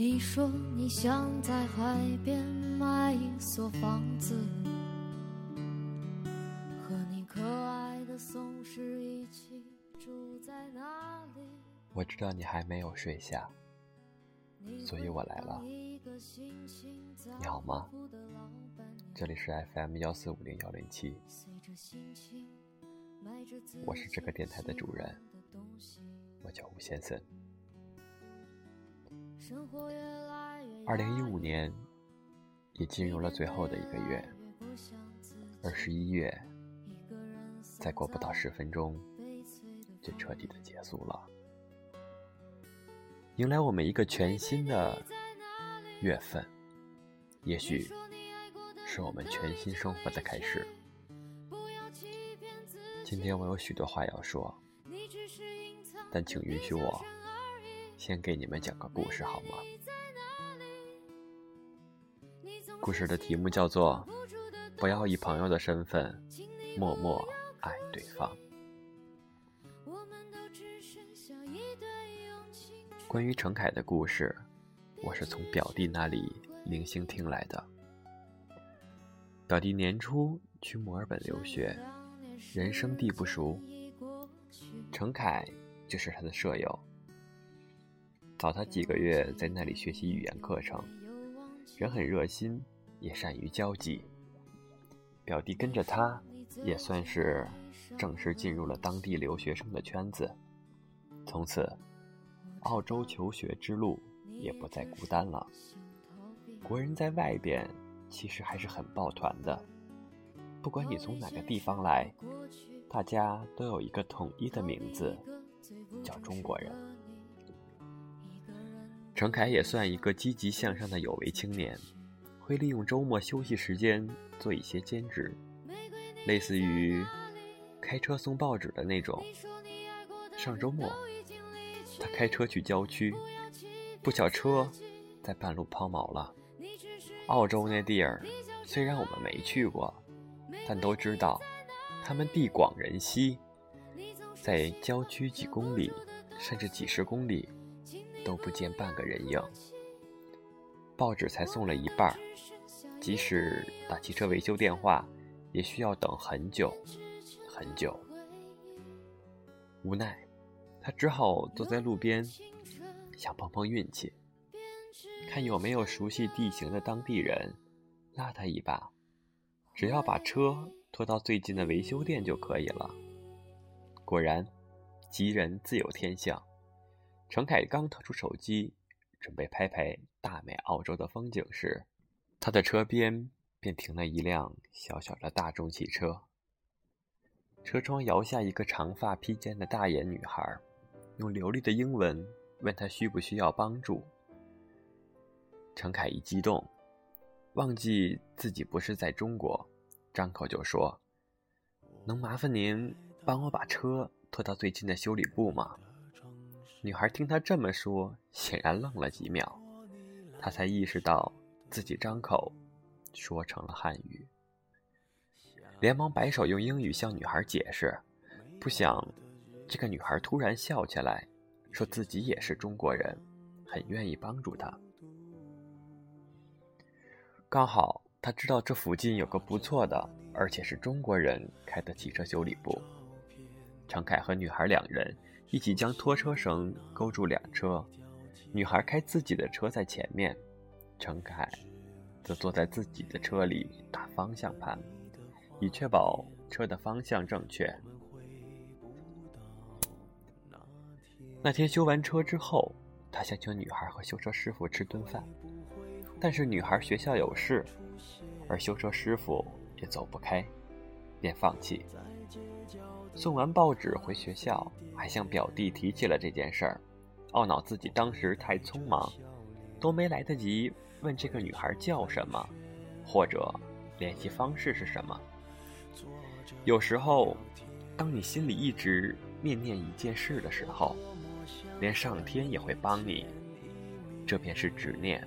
你说你想在海边买一所房子，和你可爱的松狮一起住在那里。我知道你还没有睡下，所以我来了。你好吗？这里是 FM 幺四五零幺零七，我是这个电台的主人，我叫吴先生。二零一五年也进入了最后的一个月，而十一月再过不到十分钟就彻底的结束了，迎来我们一个全新的月份，也许是我们全新生活的开始。今天我有许多话要说，但请允许我。先给你们讲个故事好吗？故事的题目叫做《不要以朋友的身份默默爱对方》。关于陈凯的故事，我是从表弟那里零星听来的。表弟年初去墨尔本留学，人生地不熟，陈凯就是他的舍友。早他几个月在那里学习语言课程，人很热心，也善于交际。表弟跟着他，也算是正式进入了当地留学生的圈子。从此，澳洲求学之路也不再孤单了。国人在外边其实还是很抱团的，不管你从哪个地方来，大家都有一个统一的名字，叫中国人。陈凯也算一个积极向上的有为青年，会利用周末休息时间做一些兼职，类似于开车送报纸的那种。上周末，他开车去郊区，不巧车在半路抛锚了。澳洲那地儿虽然我们没去过，但都知道他们地广人稀，在郊区几公里甚至几十公里。都不见半个人影，报纸才送了一半即使打汽车维修电话，也需要等很久很久。无奈，他只好坐在路边，想碰碰运气，看有没有熟悉地形的当地人拉他一把。只要把车拖到最近的维修店就可以了。果然，吉人自有天相。陈凯刚掏出手机，准备拍拍大美澳洲的风景时，他的车边便停了一辆小小的大众汽车。车窗摇下一个长发披肩的大眼女孩，用流利的英文问他需不需要帮助。陈凯一激动，忘记自己不是在中国，张口就说：“能麻烦您帮我把车拖到最近的修理部吗？”女孩听他这么说，显然愣了几秒，她才意识到自己张口说成了汉语，连忙摆手用英语向女孩解释。不想，这个女孩突然笑起来，说自己也是中国人，很愿意帮助他。刚好他知道这附近有个不错的，而且是中国人开的汽车修理部。程凯和女孩两人。一起将拖车绳勾住两车，女孩开自己的车在前面，陈凯则坐在自己的车里打方向盘，以确保车的方向正确。那天修完车之后，他想请女孩和修车师傅吃顿饭，但是女孩学校有事，而修车师傅也走不开，便放弃。送完报纸回学校，还向表弟提起了这件事儿，懊恼自己当时太匆忙，都没来得及问这个女孩叫什么，或者联系方式是什么。有时候，当你心里一直念念一件事的时候，连上天也会帮你，这便是执念。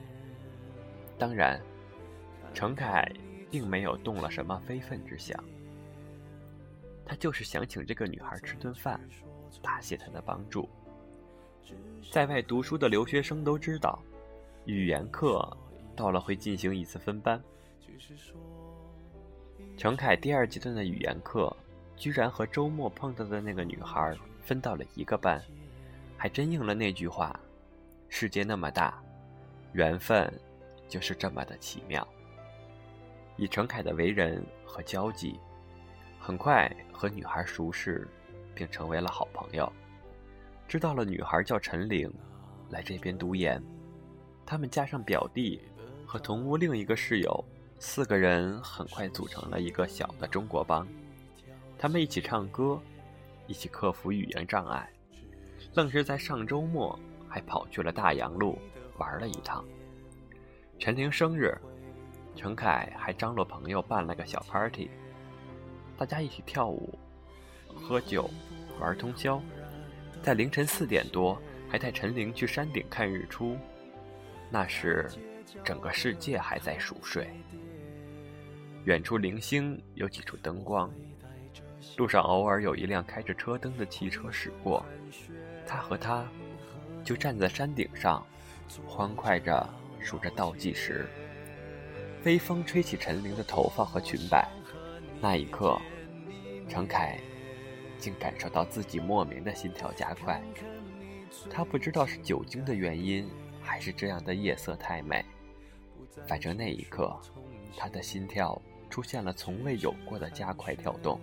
当然，程凯并没有动了什么非分之想。他就是想请这个女孩吃顿饭，答谢她的帮助。在外读书的留学生都知道，语言课到了会进行一次分班。程凯第二阶段的语言课，居然和周末碰到的那个女孩分到了一个班，还真应了那句话：世界那么大，缘分就是这么的奇妙。以程凯的为人和交际，很快和女孩熟识，并成为了好朋友。知道了女孩叫陈玲，来这边读研。他们加上表弟和同屋另一个室友，四个人很快组成了一个小的中国帮。他们一起唱歌，一起克服语言障碍，愣是在上周末还跑去了大洋路玩了一趟。陈玲生日，陈凯还张罗朋友办了个小 party，大家一起跳舞、喝酒、玩通宵，在凌晨四点多还带陈玲去山顶看日出。那时，整个世界还在熟睡。远处零星有几处灯光，路上偶尔有一辆开着车灯的汽车驶过，他和他就站在山顶上，欢快着数着倒计时。微风吹起陈玲的头发和裙摆，那一刻，程凯竟感受到自己莫名的心跳加快。他不知道是酒精的原因。还是这样的夜色太美，反正那一刻，他的心跳出现了从未有过的加快跳动。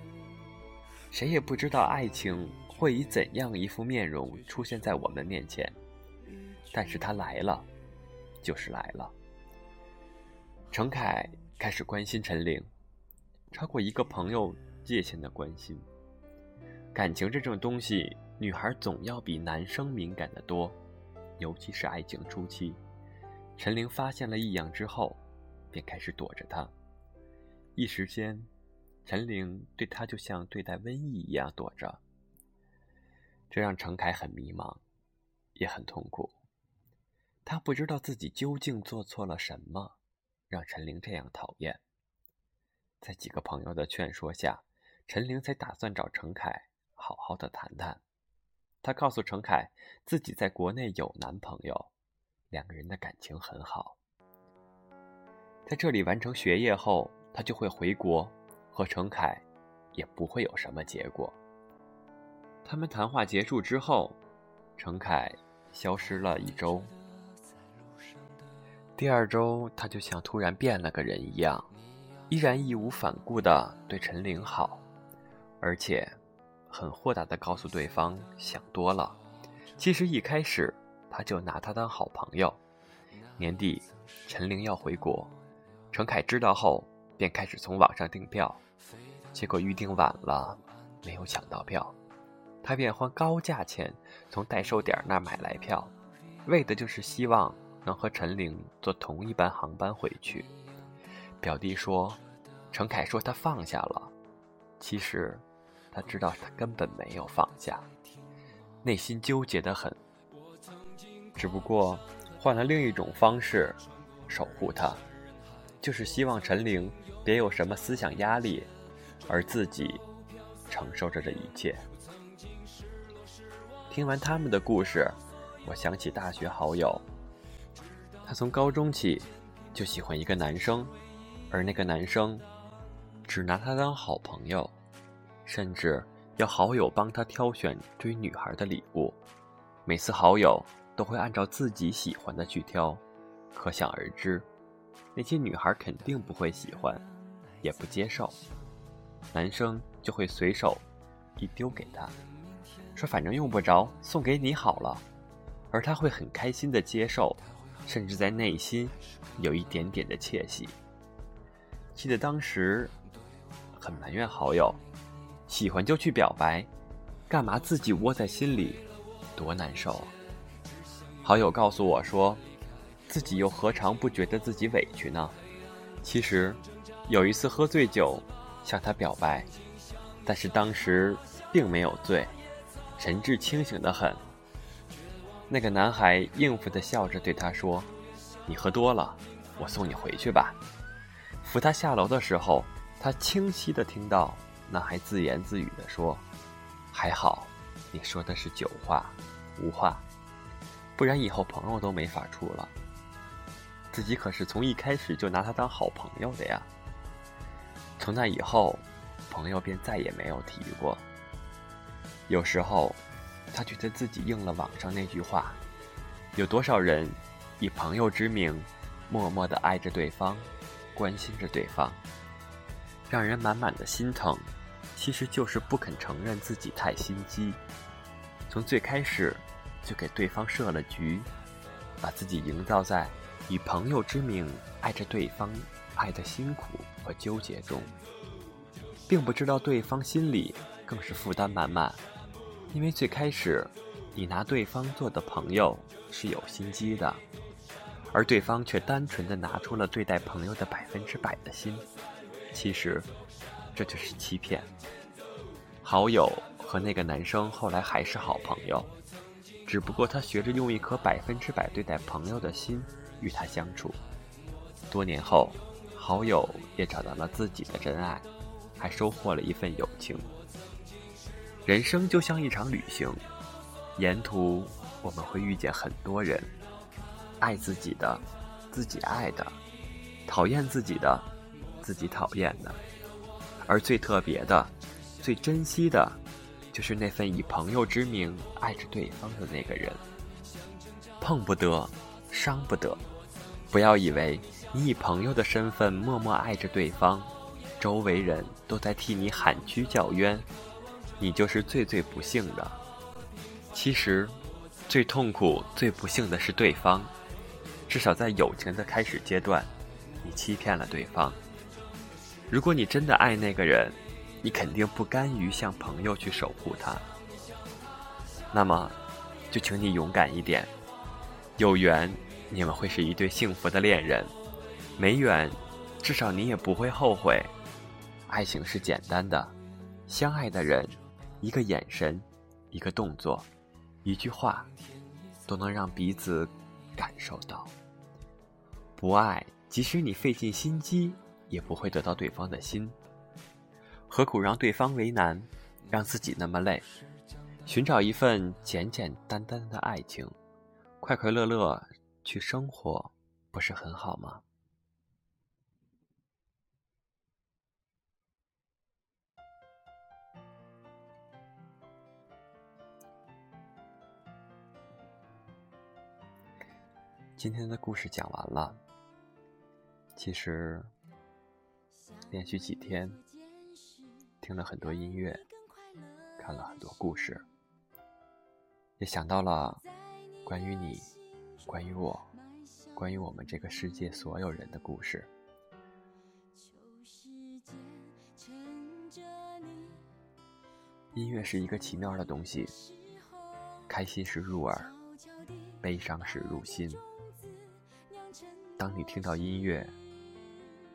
谁也不知道爱情会以怎样一副面容出现在我们面前，但是他来了，就是来了。程凯开始关心陈玲，超过一个朋友界限的关心。感情这种东西，女孩总要比男生敏感的多。尤其是爱情初期，陈玲发现了异样之后，便开始躲着他。一时间，陈玲对他就像对待瘟疫一样躲着。这让程凯很迷茫，也很痛苦。他不知道自己究竟做错了什么，让陈玲这样讨厌。在几个朋友的劝说下，陈玲才打算找程凯好好的谈谈。她告诉程凯，自己在国内有男朋友，两个人的感情很好。在这里完成学业后，他就会回国，和程凯也不会有什么结果。他们谈话结束之后，程凯消失了一周。第二周，他就像突然变了个人一样，依然义无反顾地对陈玲好，而且。很豁达地告诉对方想多了，其实一开始他就拿他当好朋友。年底，陈玲要回国，程凯知道后便开始从网上订票，结果预定晚了，没有抢到票，他便花高价钱从代售点那买来票，为的就是希望能和陈玲坐同一班航班回去。表弟说，程凯说他放下了，其实。他知道他根本没有放下，内心纠结的很，只不过换了另一种方式守护他，就是希望陈玲别有什么思想压力，而自己承受着这一切。听完他们的故事，我想起大学好友，他从高中起就喜欢一个男生，而那个男生只拿他当好朋友。甚至要好友帮他挑选追女孩的礼物，每次好友都会按照自己喜欢的去挑，可想而知，那些女孩肯定不会喜欢，也不接受，男生就会随手一丢给他，说反正用不着，送给你好了，而他会很开心的接受，甚至在内心有一点点的窃喜。记得当时很埋怨好友。喜欢就去表白，干嘛自己窝在心里，多难受啊！好友告诉我说，自己又何尝不觉得自己委屈呢？其实，有一次喝醉酒向他表白，但是当时并没有醉，神志清醒的很。那个男孩应付的笑着对他说：“你喝多了，我送你回去吧。”扶他下楼的时候，他清晰的听到。男孩自言自语地说：“还好，你说的是酒话，无话，不然以后朋友都没法处了。”自己可是从一开始就拿他当好朋友的呀。从那以后，朋友便再也没有提过。有时候，他觉得自己应了网上那句话：有多少人以朋友之名，默默的爱着对方，关心着对方，让人满满的心疼。其实就是不肯承认自己太心机，从最开始就给对方设了局，把自己营造在以朋友之名爱着对方、爱的辛苦和纠结中，并不知道对方心里更是负担满满。因为最开始你拿对方做的朋友是有心机的，而对方却单纯的拿出了对待朋友的百分之百的心，其实。这就是欺骗。好友和那个男生后来还是好朋友，只不过他学着用一颗百分之百对待朋友的心与他相处。多年后，好友也找到了自己的真爱，还收获了一份友情。人生就像一场旅行，沿途我们会遇见很多人，爱自己的，自己爱的；讨厌自己的，自己讨厌的。而最特别的、最珍惜的，就是那份以朋友之名爱着对方的那个人。碰不得，伤不得。不要以为你以朋友的身份默默爱着对方，周围人都在替你喊屈叫冤，你就是最最不幸的。其实，最痛苦、最不幸的是对方。至少在友情的开始阶段，你欺骗了对方。如果你真的爱那个人，你肯定不甘于像朋友去守护他。那么，就请你勇敢一点。有缘，你们会是一对幸福的恋人；没缘，至少你也不会后悔。爱情是简单的，相爱的人，一个眼神，一个动作，一句话，都能让彼此感受到。不爱，即使你费尽心机。也不会得到对方的心，何苦让对方为难，让自己那么累？寻找一份简简单单的爱情，快快乐乐去生活，不是很好吗？今天的故事讲完了，其实。连续几天，听了很多音乐，看了很多故事，也想到了关于你、关于我、关于我们这个世界所有人的故事。音乐是一个奇妙的东西，开心时入耳，悲伤时入心。当你听到音乐。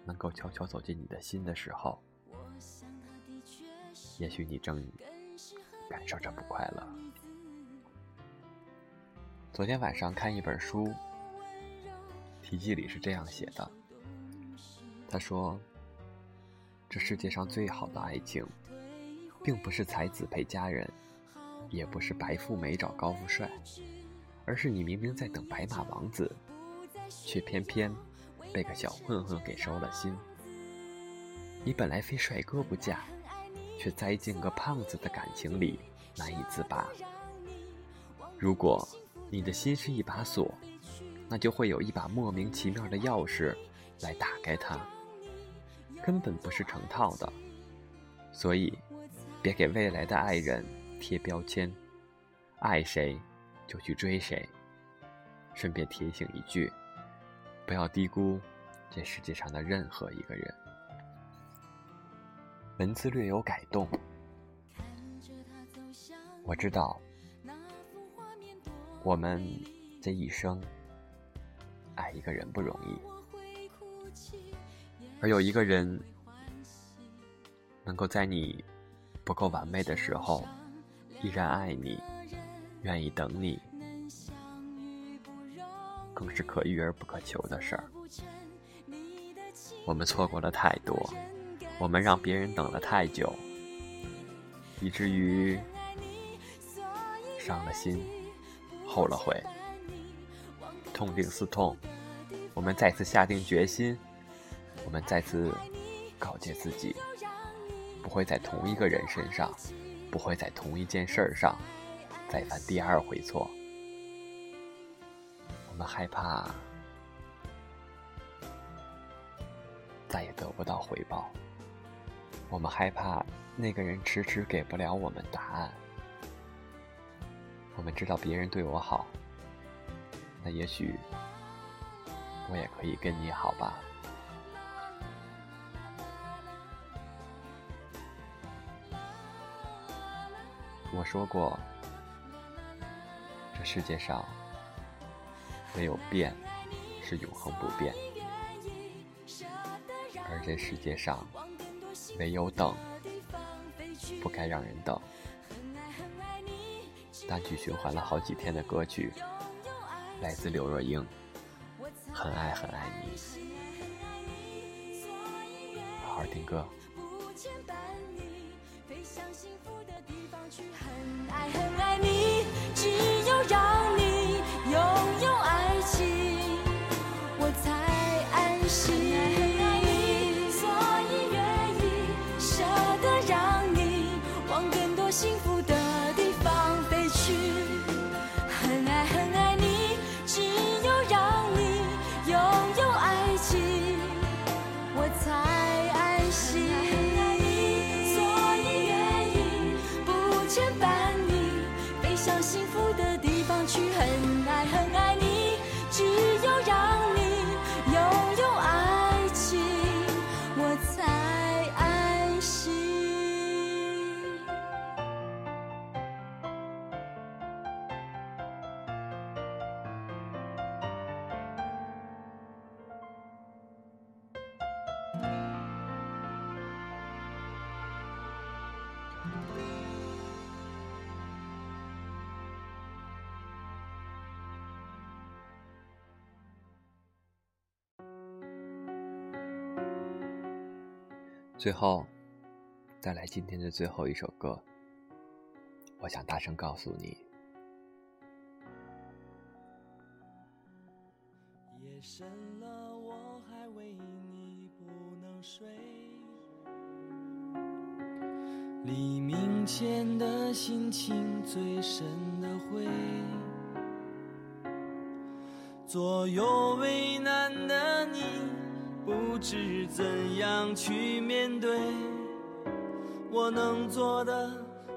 能够悄悄走进你的心的时候，也许你正感受着不快乐。昨天晚上看一本书，题记里是这样写的：他说，这世界上最好的爱情，并不是才子配佳人，也不是白富美找高富帅，而是你明明在等白马王子，却偏偏。被个小混混给收了心，你本来非帅哥不嫁，却栽进个胖子的感情里难以自拔。如果你的心是一把锁，那就会有一把莫名其妙的钥匙来打开它，根本不是成套的。所以，别给未来的爱人贴标签，爱谁就去追谁。顺便提醒一句。不要低估这世界上的任何一个人。文字略有改动，我知道，我们这一生爱一个人不容易，而有一个人能够在你不够完美的时候依然爱你，愿意等你。更是可遇而不可求的事儿。我们错过了太多，我们让别人等了太久，以至于伤了心，后了悔，痛定思痛，我们再次下定决心，我们再次告诫自己，不会在同一个人身上，不会在同一件事上再犯第二回错。我们害怕再也得不到回报，我们害怕那个人迟迟给不了我们答案。我们知道别人对我好，那也许。我也可以跟你好吧。我说过，这世界上没有变是永恒不变，而这世界上没有等不该让人等。单曲循环了好几天的歌曲，来自刘若英。很爱很爱你，好好听歌。最后，再来今天的最后一首歌。我想大声告诉你：夜深了，我还为你不能睡。黎明前的心情最深的灰，左右为难的你，不知怎样去面对。我能做的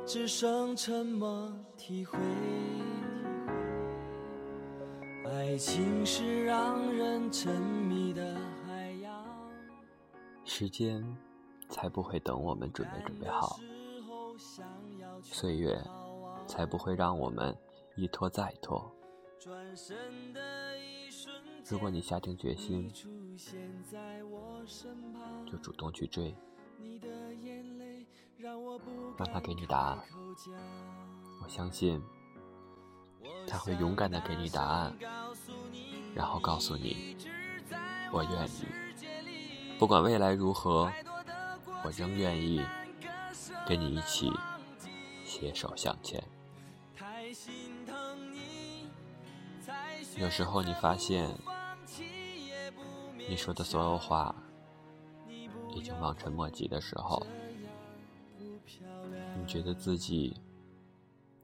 只剩沉默体会。爱情是让人沉迷的海洋，时间才不会等我们准备准备好。岁月才不会让我们一拖再拖。转身的如果你下定决心，就主动去追，让他给你答案。我相信他会勇敢的给你答案，然后告诉你：“我愿意，不管未来如何，我仍愿意。”跟你一起携手向前。有时候你发现，你说的所有话已经望尘莫及的时候，你觉得自己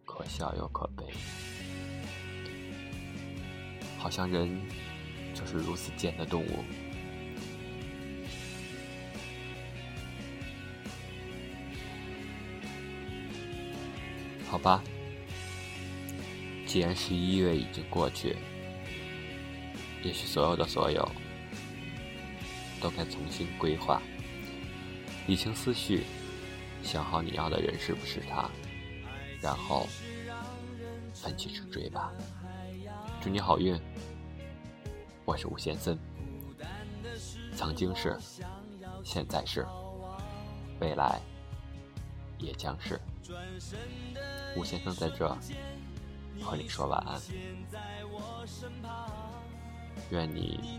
可笑又可悲，好像人就是如此贱的动物。好吧，既然十一月已经过去，也许所有的所有都该重新规划，理清思绪，想好你要的人是不是他，然后奋起直追吧。祝你好运，我是吴先森，曾经是，现在是，未来也将是。吴先生在这和你说晚安，愿你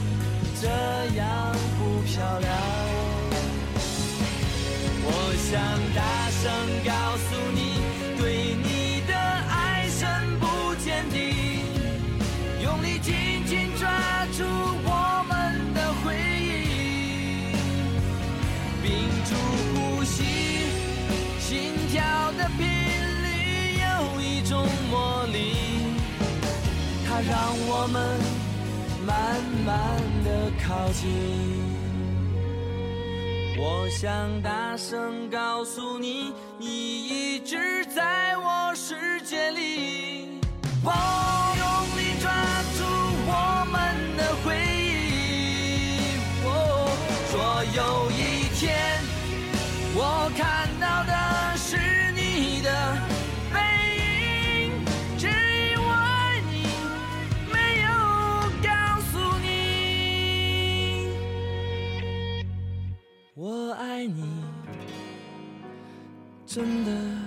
这样不漂亮。我想大声告诉你，对你的爱深不见底，用力紧紧抓住我们的回忆，屏住呼吸，心跳的频率有一种魔力，它让我们慢慢的靠近。我想大声告诉你，你一直在我世界里。我用力抓住我们的回忆。哦，说有一天，真的。